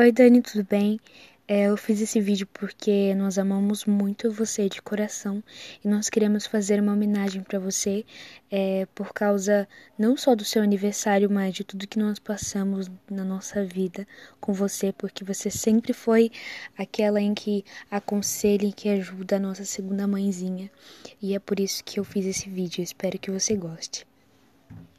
Oi Dani, tudo bem? É, eu fiz esse vídeo porque nós amamos muito você de coração e nós queremos fazer uma homenagem para você é, por causa não só do seu aniversário, mas de tudo que nós passamos na nossa vida com você, porque você sempre foi aquela em que aconselha e que ajuda a nossa segunda mãezinha. E é por isso que eu fiz esse vídeo. espero que você goste.